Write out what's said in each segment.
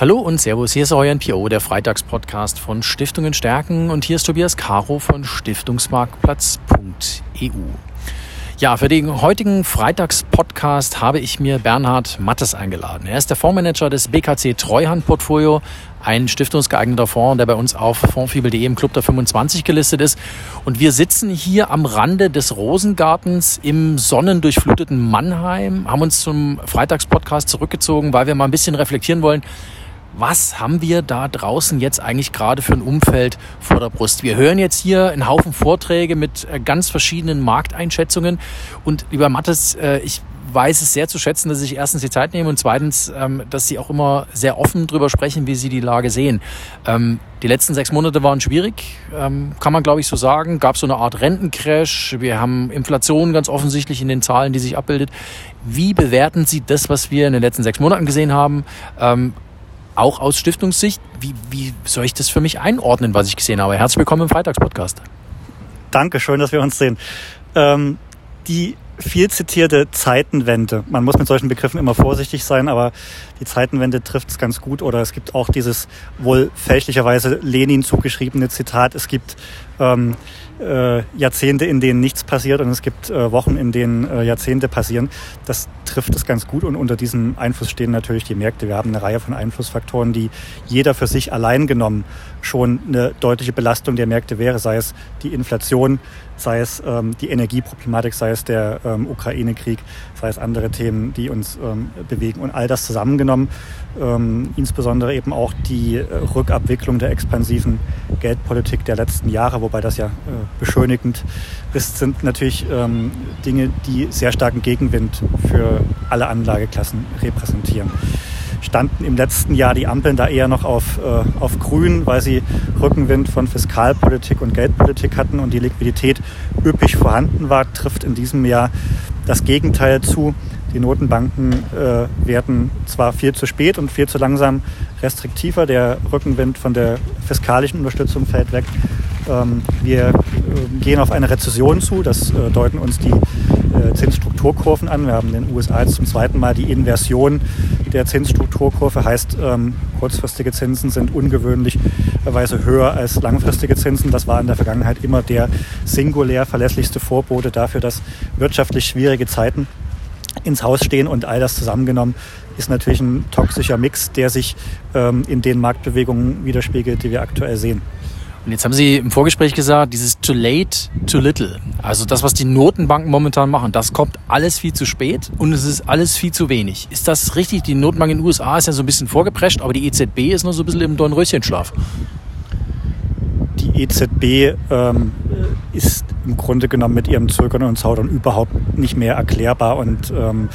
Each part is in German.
Hallo und Servus, hier ist euer NPO, der Freitagspodcast von Stiftungen stärken und hier ist Tobias Caro von Stiftungsmarktplatz.eu. Ja, für den heutigen Freitagspodcast habe ich mir Bernhard Mattes eingeladen. Er ist der Fondsmanager des BKC Treuhand Portfolio, ein stiftungsgeeigneter Fonds, der bei uns auf fondfibel.de im Club der 25 gelistet ist. Und wir sitzen hier am Rande des Rosengartens im sonnendurchfluteten Mannheim, haben uns zum Freitagspodcast zurückgezogen, weil wir mal ein bisschen reflektieren wollen, was haben wir da draußen jetzt eigentlich gerade für ein Umfeld vor der Brust? Wir hören jetzt hier einen Haufen Vorträge mit äh, ganz verschiedenen Markteinschätzungen. Und lieber Mattes, äh, ich weiß es sehr zu schätzen, dass Sie sich erstens die Zeit nehmen und zweitens, ähm, dass Sie auch immer sehr offen darüber sprechen, wie Sie die Lage sehen. Ähm, die letzten sechs Monate waren schwierig, ähm, kann man glaube ich so sagen. Gab so eine Art Rentencrash. Wir haben Inflation ganz offensichtlich in den Zahlen, die sich abbildet. Wie bewerten Sie das, was wir in den letzten sechs Monaten gesehen haben? Auch aus Stiftungssicht. Wie, wie soll ich das für mich einordnen, was ich gesehen habe? Herzlich willkommen im Freitagspodcast. Danke, schön, dass wir uns sehen. Ähm, die viel zitierte Zeitenwende. Man muss mit solchen Begriffen immer vorsichtig sein, aber die Zeitenwende trifft es ganz gut. Oder es gibt auch dieses wohl fälschlicherweise Lenin zugeschriebene Zitat. Es gibt ähm, äh, Jahrzehnte, in denen nichts passiert und es gibt äh, Wochen, in denen äh, Jahrzehnte passieren. Das trifft es ganz gut und unter diesem Einfluss stehen natürlich die Märkte. Wir haben eine Reihe von Einflussfaktoren, die jeder für sich allein genommen schon eine deutliche Belastung der Märkte wäre, sei es die Inflation, sei es ähm, die Energieproblematik, sei es der ähm, Ukraine-Krieg, sei es andere Themen, die uns ähm, bewegen. Und all das zusammengenommen, ähm, insbesondere eben auch die äh, Rückabwicklung der expansiven Geldpolitik der letzten Jahre, wobei das ja äh, beschönigend ist, sind natürlich ähm, Dinge, die sehr starken Gegenwind für alle Anlageklassen repräsentieren standen im letzten Jahr die Ampeln da eher noch auf, äh, auf grün, weil sie Rückenwind von Fiskalpolitik und Geldpolitik hatten und die Liquidität üppig vorhanden war, trifft in diesem Jahr das Gegenteil zu. Die Notenbanken äh, werden zwar viel zu spät und viel zu langsam restriktiver, der Rückenwind von der fiskalischen Unterstützung fällt weg. Ähm, wir äh, gehen auf eine Rezession zu, das äh, deuten uns die Zinsstrukturkurven an. Wir haben in den USA jetzt zum zweiten Mal die Inversion der Zinsstrukturkurve, heißt ähm, kurzfristige Zinsen sind ungewöhnlicherweise höher als langfristige Zinsen. Das war in der Vergangenheit immer der singulär verlässlichste Vorbote dafür, dass wirtschaftlich schwierige Zeiten ins Haus stehen und all das zusammengenommen ist natürlich ein toxischer Mix, der sich ähm, in den Marktbewegungen widerspiegelt, die wir aktuell sehen. Und jetzt haben Sie im Vorgespräch gesagt, dieses too late, too little. Also das, was die Notenbanken momentan machen, das kommt alles viel zu spät und es ist alles viel zu wenig. Ist das richtig? Die Notenbank in den USA ist ja so ein bisschen vorgeprescht, aber die EZB ist noch so ein bisschen im Dornröschenschlaf. Die EZB ähm, ist im Grunde genommen mit ihrem Zögern und Zaudern überhaupt nicht mehr erklärbar. Und ähm,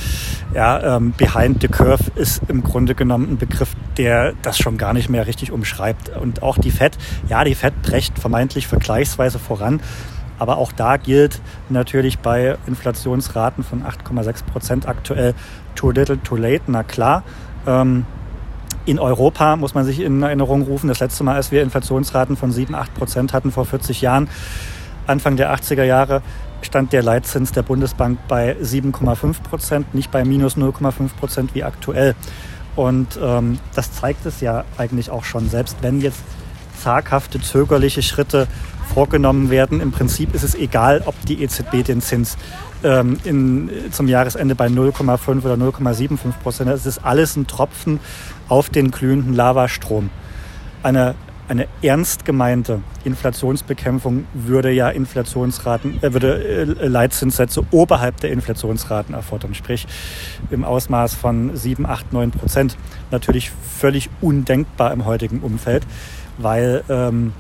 ja, ähm, Behind the Curve ist im Grunde genommen ein Begriff, der das schon gar nicht mehr richtig umschreibt. Und auch die FED, ja, die FED brecht vermeintlich vergleichsweise voran. Aber auch da gilt natürlich bei Inflationsraten von 8,6 Prozent aktuell too little, too late. Na klar. Ähm, in Europa muss man sich in Erinnerung rufen, das letzte Mal, als wir Inflationsraten von 7, 8 Prozent hatten vor 40 Jahren, Anfang der 80er Jahre stand der Leitzins der Bundesbank bei 7,5 Prozent, nicht bei minus 0,5 Prozent wie aktuell. Und ähm, das zeigt es ja eigentlich auch schon, selbst wenn jetzt zaghafte, zögerliche Schritte vorgenommen werden. Im Prinzip ist es egal, ob die EZB den Zins ähm, in, zum Jahresende bei 0,5 oder 0,75 Prozent. Es ist alles ein Tropfen auf den glühenden Lavastrom. Eine eine ernst gemeinte Inflationsbekämpfung würde ja Inflationsraten, äh, würde äh, Leitzinssätze oberhalb der Inflationsraten erfordern, sprich im Ausmaß von 7, 8, 9 Prozent. Natürlich völlig undenkbar im heutigen Umfeld, weil ähm,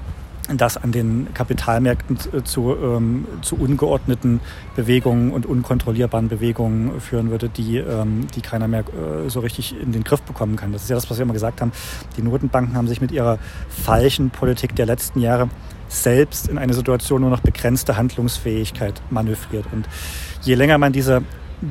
das an den Kapitalmärkten zu, ähm, zu ungeordneten Bewegungen und unkontrollierbaren Bewegungen führen würde, die, ähm, die keiner mehr äh, so richtig in den Griff bekommen kann. Das ist ja das, was wir immer gesagt haben. Die Notenbanken haben sich mit ihrer falschen Politik der letzten Jahre selbst in eine Situation nur noch begrenzte Handlungsfähigkeit manövriert. Und je länger man diese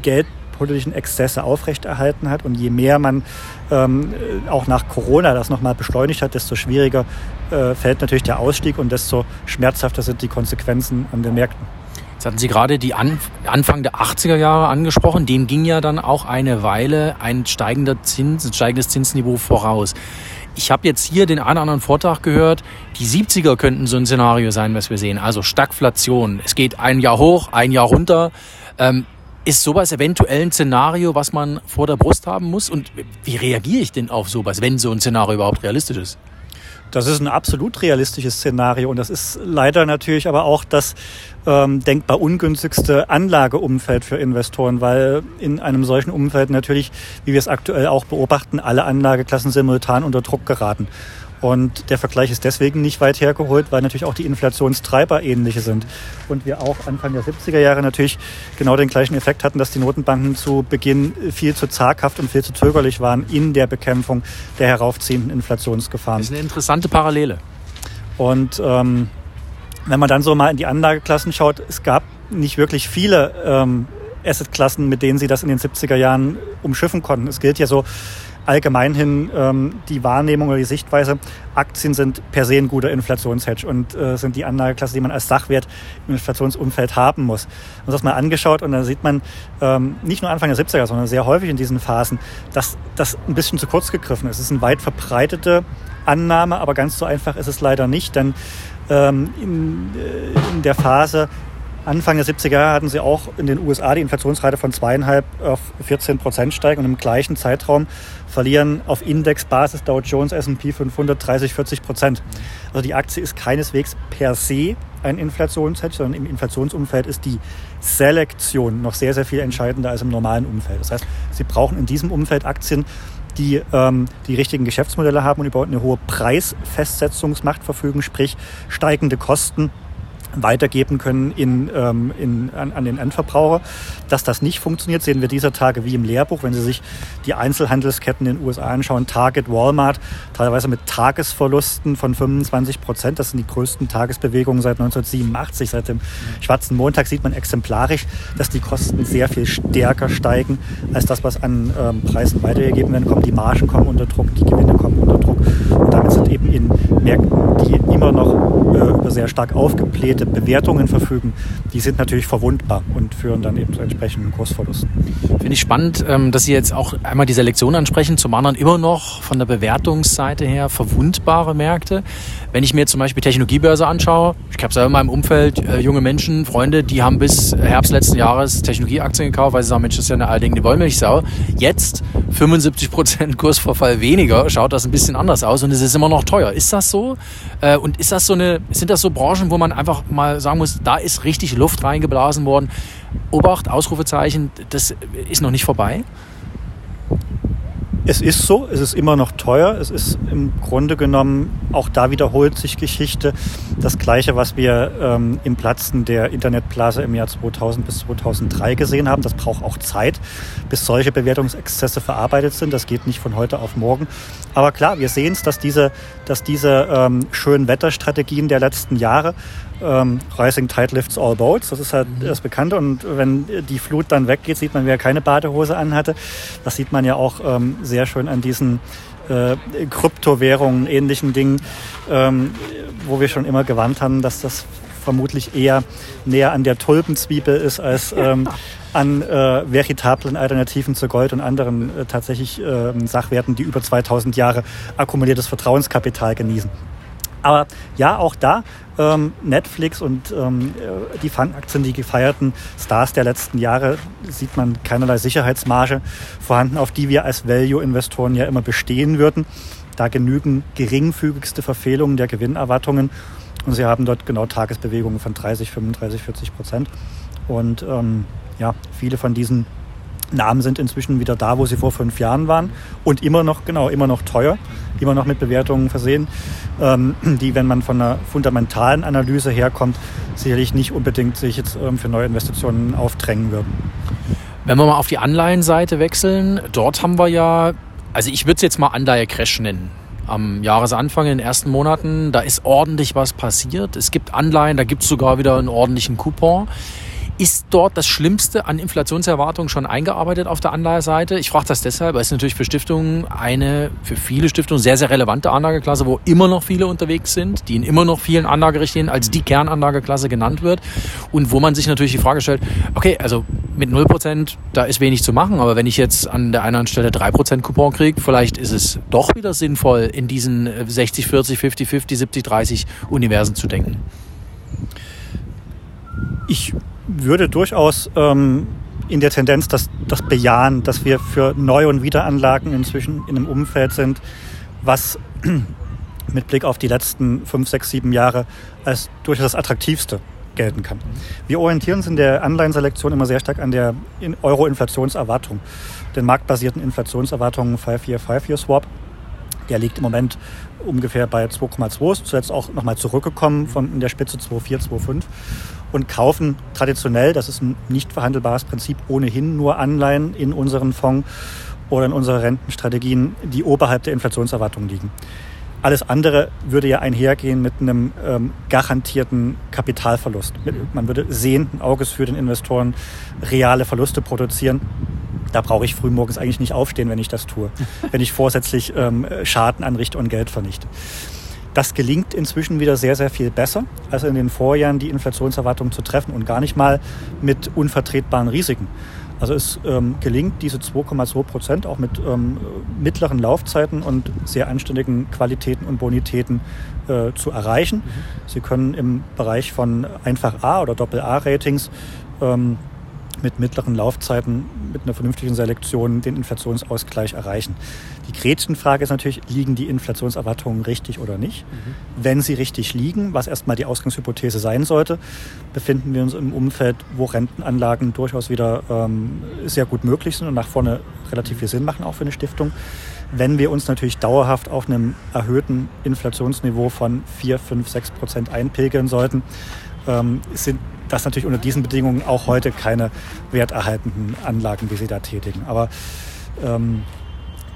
Geld politischen Exzesse aufrechterhalten hat. Und je mehr man ähm, auch nach Corona das nochmal beschleunigt hat, desto schwieriger äh, fällt natürlich der Ausstieg und desto schmerzhafter sind die Konsequenzen an den Märkten. Jetzt hatten Sie gerade die An Anfang der 80er Jahre angesprochen. Dem ging ja dann auch eine Weile ein steigender Zins, ein steigendes Zinsniveau voraus. Ich habe jetzt hier den einen oder anderen Vortrag gehört, die 70er könnten so ein Szenario sein, was wir sehen. Also Stagflation. Es geht ein Jahr hoch, ein Jahr runter. Ähm, ist sowas eventuell ein Szenario, was man vor der Brust haben muss? Und wie reagiere ich denn auf sowas, wenn so ein Szenario überhaupt realistisch ist? Das ist ein absolut realistisches Szenario und das ist leider natürlich aber auch das ähm, denkbar ungünstigste Anlageumfeld für Investoren, weil in einem solchen Umfeld natürlich, wie wir es aktuell auch beobachten, alle Anlageklassen simultan unter Druck geraten. Und der Vergleich ist deswegen nicht weit hergeholt, weil natürlich auch die Inflationstreiber ähnliche sind. Und wir auch Anfang der 70er Jahre natürlich genau den gleichen Effekt hatten, dass die Notenbanken zu Beginn viel zu zaghaft und viel zu zögerlich waren in der Bekämpfung der heraufziehenden Inflationsgefahren. Das ist eine interessante Parallele. Und ähm, wenn man dann so mal in die Anlageklassen schaut, es gab nicht wirklich viele ähm, Assetklassen, mit denen sie das in den 70er Jahren umschiffen konnten. Es gilt ja so allgemein hin ähm, die Wahrnehmung oder die Sichtweise, Aktien sind per se ein guter Inflationshedge und äh, sind die Anlageklasse, die man als Sachwert im Inflationsumfeld haben muss. Und das mal angeschaut und da sieht man ähm, nicht nur Anfang der 70er, sondern sehr häufig in diesen Phasen, dass das ein bisschen zu kurz gegriffen ist. Es ist eine weit verbreitete Annahme, aber ganz so einfach ist es leider nicht, denn ähm, in, äh, in der Phase Anfang der 70er Jahre hatten sie auch in den USA die Inflationsrate von zweieinhalb auf 14 Prozent steigen und im gleichen Zeitraum verlieren auf Indexbasis Dow Jones, S&P 500 30, 40 Prozent. Also die Aktie ist keineswegs per se ein Inflationshedge, sondern im Inflationsumfeld ist die Selektion noch sehr, sehr viel entscheidender als im normalen Umfeld. Das heißt, Sie brauchen in diesem Umfeld Aktien, die ähm, die richtigen Geschäftsmodelle haben und überhaupt eine hohe Preisfestsetzungsmacht verfügen, sprich steigende Kosten weitergeben können in, ähm, in, an, an, den Endverbraucher. Dass das nicht funktioniert, sehen wir dieser Tage wie im Lehrbuch. Wenn Sie sich die Einzelhandelsketten in den USA anschauen, Target, Walmart, teilweise mit Tagesverlusten von 25 Prozent. Das sind die größten Tagesbewegungen seit 1987. Seit dem Schwarzen Montag sieht man exemplarisch, dass die Kosten sehr viel stärker steigen als das, was an ähm, Preisen weitergegeben werden kommt. Die Margen kommen unter Druck, die Gewinne kommen unter Druck. Und damit sind eben in Märkten, die immer noch über sehr stark aufgeblähte Bewertungen verfügen, die sind natürlich verwundbar und führen dann eben zu entsprechenden Kursverlusten. Finde ich spannend, ähm, dass Sie jetzt auch einmal die Selektion ansprechen, zum anderen immer noch von der Bewertungsseite her verwundbare Märkte. Wenn ich mir zum Beispiel Technologiebörse anschaue, ich habe selber in meinem Umfeld äh, junge Menschen, Freunde, die haben bis Herbst letzten Jahres Technologieaktien gekauft, weil sie sagen, Mensch, das ist ja eine allerdings Wollmilchsau. Jetzt 75 Prozent Kursverfall weniger, schaut das ein bisschen anders aus und es ist immer noch teuer. Ist das so? Äh, und ist das so eine, sind das so Branchen, wo man einfach mal sagen muss, da ist richtig Luft reingeblasen worden. Obacht, Ausrufezeichen, das ist noch nicht vorbei. Es ist so, es ist immer noch teuer. Es ist im Grunde genommen, auch da wiederholt sich Geschichte. Das Gleiche, was wir ähm, im Platzen der Internetblase im Jahr 2000 bis 2003 gesehen haben. Das braucht auch Zeit, bis solche Bewertungsexzesse verarbeitet sind. Das geht nicht von heute auf morgen. Aber klar, wir sehen es, dass diese, dass diese ähm, schönen Wetterstrategien der letzten Jahre ähm, Rising Tide lifts all boats. Das ist halt mhm. das Bekannte. Und wenn die Flut dann weggeht, sieht man, wer keine Badehose anhatte. Das sieht man ja auch ähm, sehr schön an diesen äh, Kryptowährungen, ähnlichen Dingen, ähm, wo wir schon immer gewarnt haben, dass das vermutlich eher näher an der Tulpenzwiebel ist als ähm, an äh, veritablen Alternativen zu Gold und anderen äh, tatsächlich äh, Sachwerten, die über 2000 Jahre akkumuliertes Vertrauenskapital genießen. Aber ja, auch da ähm, Netflix und ähm, äh, die Fundaktien, die gefeierten Stars der letzten Jahre, sieht man keinerlei Sicherheitsmarge vorhanden, auf die wir als Value-Investoren ja immer bestehen würden. Da genügen geringfügigste Verfehlungen der Gewinnerwartungen und sie haben dort genau Tagesbewegungen von 30, 35, 40 Prozent. Und ähm, ja, viele von diesen Namen sind inzwischen wieder da, wo sie vor fünf Jahren waren und immer noch, genau, immer noch teuer, immer noch mit Bewertungen versehen, ähm, die, wenn man von einer fundamentalen Analyse herkommt, sicherlich nicht unbedingt sich jetzt ähm, für neue Investitionen aufdrängen würden. Wenn wir mal auf die Anleihenseite wechseln, dort haben wir ja, also ich würde es jetzt mal Anleihe-Crash nennen. Am Jahresanfang in den ersten Monaten, da ist ordentlich was passiert. Es gibt Anleihen, da gibt es sogar wieder einen ordentlichen Coupon. Ist dort das Schlimmste an Inflationserwartungen schon eingearbeitet auf der Anleiheseite? Ich frage das deshalb, weil es natürlich für Stiftungen eine, für viele Stiftungen sehr, sehr relevante Anlageklasse, wo immer noch viele unterwegs sind, die in immer noch vielen Anlagerichtlinien als die Kernanlageklasse genannt wird und wo man sich natürlich die Frage stellt, okay, also mit 0%, da ist wenig zu machen, aber wenn ich jetzt an der einen Stelle 3% Coupon kriege, vielleicht ist es doch wieder sinnvoll, in diesen 60, 40, 50, 50, 70, 30 Universen zu denken. Ich würde durchaus ähm, in der Tendenz das, das bejahen, dass wir für Neu- und Wiederanlagen inzwischen in einem Umfeld sind, was mit Blick auf die letzten fünf, sechs, sieben Jahre als durchaus das attraktivste gelten kann. Wir orientieren uns in der Anleihenselektion immer sehr stark an der Euro-Inflationserwartung, den marktbasierten Inflationserwartungen 5-Year-5-Year-Swap. Der liegt im Moment ungefähr bei 2,2, ist zuletzt auch nochmal zurückgekommen von der Spitze 2,4, 2,5 und kaufen traditionell, das ist ein nicht verhandelbares Prinzip, ohnehin nur Anleihen in unseren Fonds oder in unsere Rentenstrategien, die oberhalb der Inflationserwartung liegen. Alles andere würde ja einhergehen mit einem ähm, garantierten Kapitalverlust. Man würde sehenden Auges für den Investoren reale Verluste produzieren. Da brauche ich frühmorgens eigentlich nicht aufstehen, wenn ich das tue, wenn ich vorsätzlich ähm, Schaden anrichte und Geld vernichte. Das gelingt inzwischen wieder sehr, sehr viel besser, als in den Vorjahren die Inflationserwartung zu treffen und gar nicht mal mit unvertretbaren Risiken. Also es ähm, gelingt, diese 2,2 Prozent auch mit ähm, mittleren Laufzeiten und sehr anständigen Qualitäten und Bonitäten äh, zu erreichen. Mhm. Sie können im Bereich von einfach A oder Doppel A-Ratings ähm, mit mittleren Laufzeiten, mit einer vernünftigen Selektion den Inflationsausgleich erreichen. Die Gretchenfrage ist natürlich, liegen die Inflationserwartungen richtig oder nicht? Mhm. Wenn sie richtig liegen, was erstmal die Ausgangshypothese sein sollte, befinden wir uns im Umfeld, wo Rentenanlagen durchaus wieder ähm, sehr gut möglich sind und nach vorne relativ viel Sinn machen, auch für eine Stiftung. Wenn wir uns natürlich dauerhaft auf einem erhöhten Inflationsniveau von 4, 5, 6 Prozent einpegeln sollten, ähm, sind das natürlich unter diesen Bedingungen auch heute keine werterhaltenden Anlagen, die sie da tätigen. Aber ähm,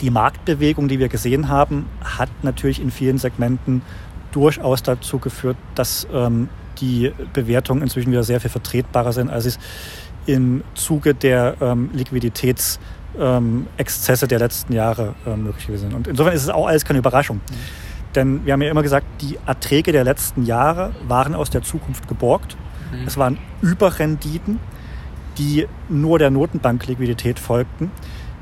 die Marktbewegung, die wir gesehen haben, hat natürlich in vielen Segmenten durchaus dazu geführt, dass ähm, die Bewertungen inzwischen wieder sehr viel vertretbarer sind, als es im Zuge der ähm, Liquiditätsexzesse ähm, der letzten Jahre äh, möglich gewesen sind. Und insofern ist es auch alles keine Überraschung. Mhm. Denn wir haben ja immer gesagt, die Erträge der letzten Jahre waren aus der Zukunft geborgt. Mhm. Es waren Überrenditen, die nur der Notenbankliquidität folgten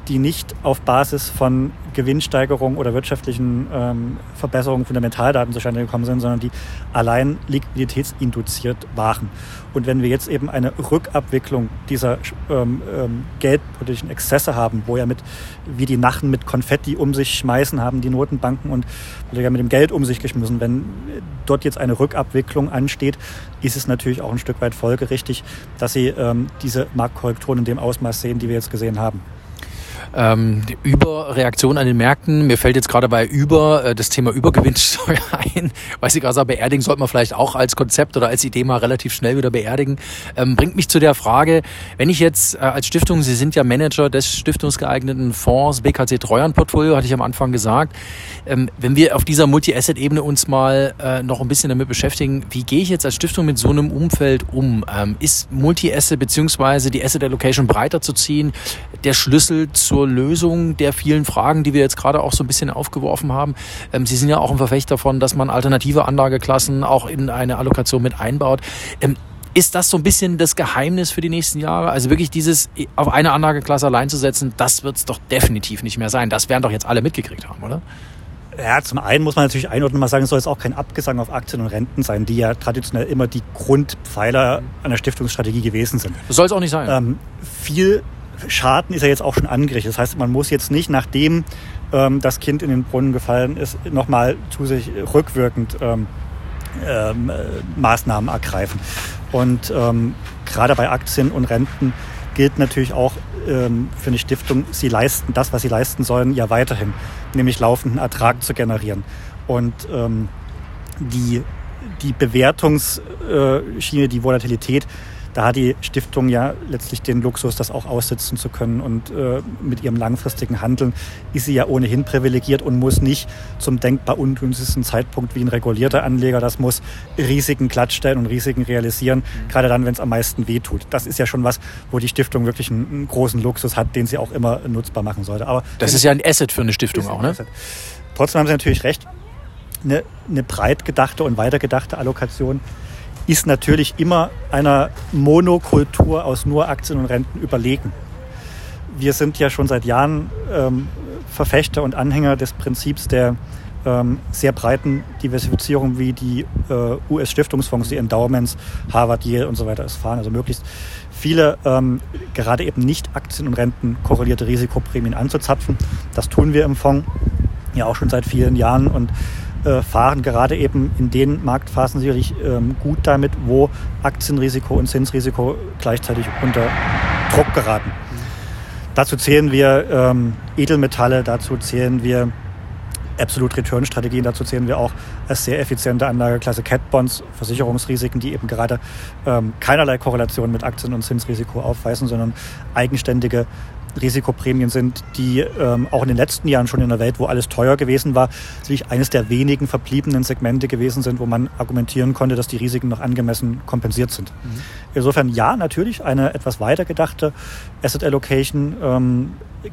die nicht auf Basis von Gewinnsteigerung oder wirtschaftlichen ähm, Verbesserungen Fundamentaldaten zustande gekommen sind, sondern die allein liquiditätsinduziert waren. Und wenn wir jetzt eben eine Rückabwicklung dieser ähm, ähm, geldpolitischen Exzesse haben, wo ja mit, wie die Nachen mit Konfetti um sich schmeißen, haben die Notenbanken und ja mit dem Geld um sich geschmissen. Wenn dort jetzt eine Rückabwicklung ansteht, ist es natürlich auch ein Stück weit folgerichtig, dass sie ähm, diese Marktkorrekturen in dem Ausmaß sehen, die wir jetzt gesehen haben ähm, Überreaktion an den Märkten. Mir fällt jetzt gerade bei Über äh, das Thema Übergewinnsteuer ein. Weiß ich gerade, beerdigen sollte man vielleicht auch als Konzept oder als Idee mal relativ schnell wieder beerdigen. Ähm, bringt mich zu der Frage, wenn ich jetzt äh, als Stiftung, Sie sind ja Manager des stiftungsgeeigneten Fonds BKC Treuhandportfolio, hatte ich am Anfang gesagt, ähm, wenn wir auf dieser Multi-Asset-Ebene uns mal äh, noch ein bisschen damit beschäftigen, wie gehe ich jetzt als Stiftung mit so einem Umfeld um? Ähm, ist Multi-Asset beziehungsweise die Asset Allocation breiter zu ziehen der Schlüssel zur Lösung der vielen Fragen, die wir jetzt gerade auch so ein bisschen aufgeworfen haben. Ähm, Sie sind ja auch ein Verfechter davon, dass man alternative Anlageklassen auch in eine Allokation mit einbaut. Ähm, ist das so ein bisschen das Geheimnis für die nächsten Jahre? Also wirklich dieses auf eine Anlageklasse allein zu setzen, das wird es doch definitiv nicht mehr sein. Das werden doch jetzt alle mitgekriegt haben, oder? Ja, zum einen muss man natürlich einordnen, mal sagen, es soll jetzt auch kein Abgesang auf Aktien und Renten sein, die ja traditionell immer die Grundpfeiler einer Stiftungsstrategie gewesen sind. Das soll es auch nicht sein. Ähm, viel Schaden ist ja jetzt auch schon angerichtet. Das heißt, man muss jetzt nicht, nachdem ähm, das Kind in den Brunnen gefallen ist, nochmal zu sich rückwirkend ähm, ähm, Maßnahmen ergreifen. Und ähm, gerade bei Aktien und Renten gilt natürlich auch ähm, für eine Stiftung, sie leisten das, was sie leisten sollen, ja weiterhin, nämlich laufenden Ertrag zu generieren. Und ähm, die, die Bewertungsschiene, die Volatilität, da hat die Stiftung ja letztlich den Luxus, das auch aussitzen zu können. Und äh, mit ihrem langfristigen Handeln ist sie ja ohnehin privilegiert und muss nicht zum denkbar ungünstigsten Zeitpunkt wie ein regulierter Anleger, das muss Risiken glattstellen und Risiken realisieren, mhm. gerade dann, wenn es am meisten wehtut. Das ist ja schon was, wo die Stiftung wirklich einen, einen großen Luxus hat, den sie auch immer nutzbar machen sollte. Aber das ist ja ein Asset für eine Stiftung auch, ne? Asset. Trotzdem haben Sie natürlich recht. Eine, eine breit gedachte und weitergedachte Allokation ist natürlich immer einer Monokultur aus nur Aktien und Renten überlegen. Wir sind ja schon seit Jahren ähm, Verfechter und Anhänger des Prinzips der ähm, sehr breiten Diversifizierung, wie die äh, US-Stiftungsfonds, die Endowments, Harvard, Yale und so weiter es fahren. Also möglichst viele ähm, gerade eben nicht Aktien und Renten korrelierte Risikoprämien anzuzapfen. Das tun wir im Fonds ja auch schon seit vielen Jahren und äh, fahren gerade eben in den Marktphasen sicherlich ähm, gut damit, wo Aktienrisiko und Zinsrisiko gleichzeitig unter Druck geraten. Dazu zählen wir ähm, Edelmetalle, dazu zählen wir Absolute Return Strategien, dazu zählen wir auch als sehr effiziente Anlageklasse Cat Bonds, Versicherungsrisiken, die eben gerade ähm, keinerlei Korrelation mit Aktien- und Zinsrisiko aufweisen, sondern eigenständige Risikoprämien sind, die ähm, auch in den letzten Jahren schon in der Welt, wo alles teuer gewesen war, natürlich eines der wenigen verbliebenen Segmente gewesen sind, wo man argumentieren konnte, dass die Risiken noch angemessen kompensiert sind. Mhm. Insofern ja, natürlich eine etwas weiter gedachte Asset Allocation ähm,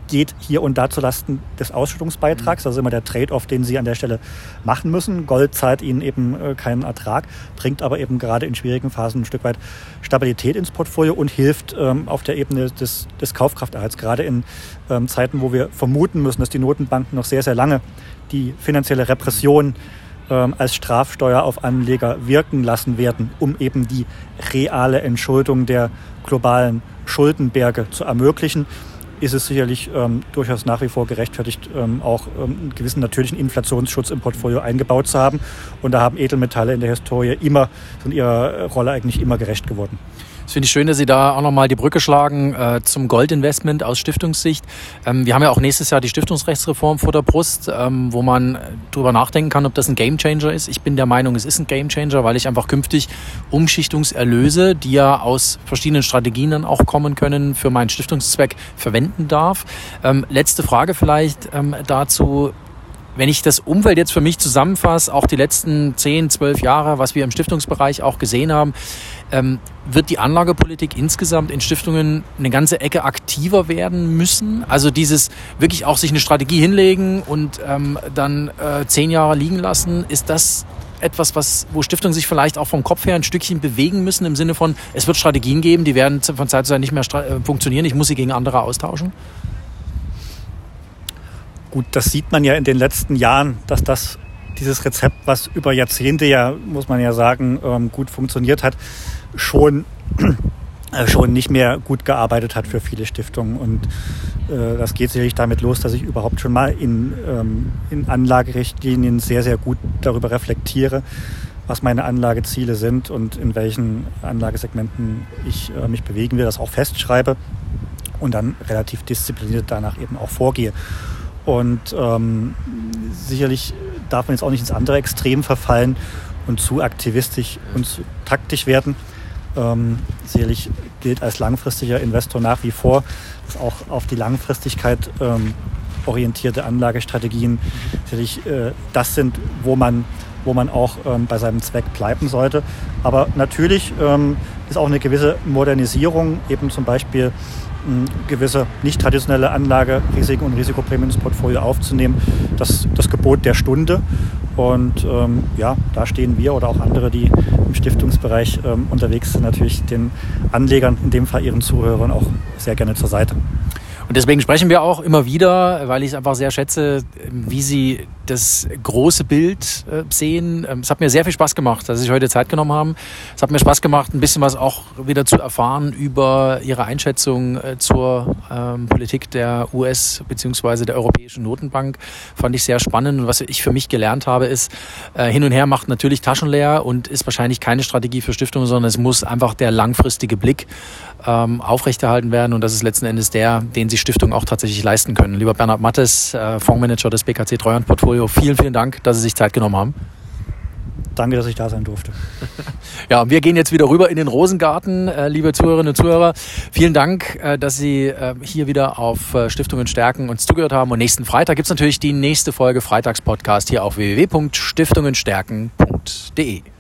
geht hier und da zulasten des Ausschüttungsbeitrags. Mhm. Das ist immer der Trade-off, den Sie an der Stelle machen müssen. Gold zahlt Ihnen eben äh, keinen Ertrag, bringt aber eben gerade in schwierigen Phasen ein Stück weit Stabilität ins Portfolio und hilft ähm, auf der Ebene des, des Kaufkrafterhalts. Gerade in ähm, Zeiten, wo wir vermuten müssen, dass die Notenbanken noch sehr, sehr lange die finanzielle Repression ähm, als Strafsteuer auf Anleger wirken lassen werden, um eben die reale Entschuldung der globalen Schuldenberge zu ermöglichen ist es sicherlich ähm, durchaus nach wie vor gerechtfertigt, ähm, auch ähm, einen gewissen natürlichen Inflationsschutz im Portfolio eingebaut zu haben. Und da haben Edelmetalle in der Historie immer, sind ihrer Rolle eigentlich immer gerecht geworden. Das finde ich schön, dass Sie da auch nochmal die Brücke schlagen äh, zum Goldinvestment aus Stiftungssicht. Ähm, wir haben ja auch nächstes Jahr die Stiftungsrechtsreform vor der Brust, ähm, wo man drüber nachdenken kann, ob das ein Gamechanger ist. Ich bin der Meinung, es ist ein Gamechanger, weil ich einfach künftig Umschichtungserlöse, die ja aus verschiedenen Strategien dann auch kommen können, für meinen Stiftungszweck verwenden darf. Ähm, letzte Frage vielleicht ähm, dazu wenn ich das Umfeld jetzt für mich zusammenfasse, auch die letzten 10, 12 Jahre, was wir im Stiftungsbereich auch gesehen haben, ähm, wird die Anlagepolitik insgesamt in Stiftungen eine ganze Ecke aktiver werden müssen? Also dieses wirklich auch sich eine Strategie hinlegen und ähm, dann äh, zehn Jahre liegen lassen, ist das etwas, was, wo Stiftungen sich vielleicht auch vom Kopf her ein Stückchen bewegen müssen, im Sinne von, es wird Strategien geben, die werden von Zeit zu Zeit nicht mehr äh, funktionieren, ich muss sie gegen andere austauschen? Gut, das sieht man ja in den letzten Jahren, dass das dieses Rezept, was über Jahrzehnte ja, muss man ja sagen, ähm, gut funktioniert hat, schon, äh, schon nicht mehr gut gearbeitet hat für viele Stiftungen. Und äh, das geht sicherlich damit los, dass ich überhaupt schon mal in, ähm, in Anlagerichtlinien sehr, sehr gut darüber reflektiere, was meine Anlageziele sind und in welchen Anlagesegmenten ich äh, mich bewegen will, das auch festschreibe und dann relativ diszipliniert danach eben auch vorgehe. Und ähm, sicherlich darf man jetzt auch nicht ins andere Extrem verfallen und zu aktivistisch und zu taktisch werden. Ähm, sicherlich gilt als langfristiger Investor nach wie vor, dass auch auf die Langfristigkeit ähm, orientierte Anlagestrategien sicherlich äh, das sind, wo man, wo man auch ähm, bei seinem Zweck bleiben sollte. Aber natürlich ähm, ist auch eine gewisse Modernisierung, eben zum Beispiel gewisse nicht traditionelle Anlagerisiken und Risikoprämien ins Portfolio aufzunehmen, das, das Gebot der Stunde. Und ähm, ja, da stehen wir oder auch andere, die im Stiftungsbereich ähm, unterwegs sind, natürlich den Anlegern, in dem Fall ihren Zuhörern, auch sehr gerne zur Seite. Und deswegen sprechen wir auch immer wieder, weil ich es einfach sehr schätze, wie Sie das große Bild äh, sehen. Ähm, es hat mir sehr viel Spaß gemacht, dass Sie sich heute Zeit genommen haben. Es hat mir Spaß gemacht, ein bisschen was auch wieder zu erfahren über Ihre Einschätzung äh, zur ähm, Politik der US- bzw. der Europäischen Notenbank. Fand ich sehr spannend. Und was ich für mich gelernt habe, ist, äh, hin und her macht natürlich Taschen leer und ist wahrscheinlich keine Strategie für Stiftungen, sondern es muss einfach der langfristige Blick ähm, aufrechterhalten werden. Und das ist letzten Endes der, den sich Stiftungen auch tatsächlich leisten können. Lieber Bernhard Mattes, äh, Fondsmanager des BKC Treuhand Portfolio, vielen, vielen Dank, dass Sie sich Zeit genommen haben. danke, dass ich da sein durfte. Ja, wir gehen jetzt wieder rüber in den Rosengarten, äh, liebe Zuhörerinnen und Zuhörer. Vielen Dank, äh, dass Sie hier wieder auf Stiftungen stärken uns zugehört haben. Und nächsten Freitag gibt's natürlich die nächste Folge Freitagspodcast hier auf www.stiftungenstärken.de.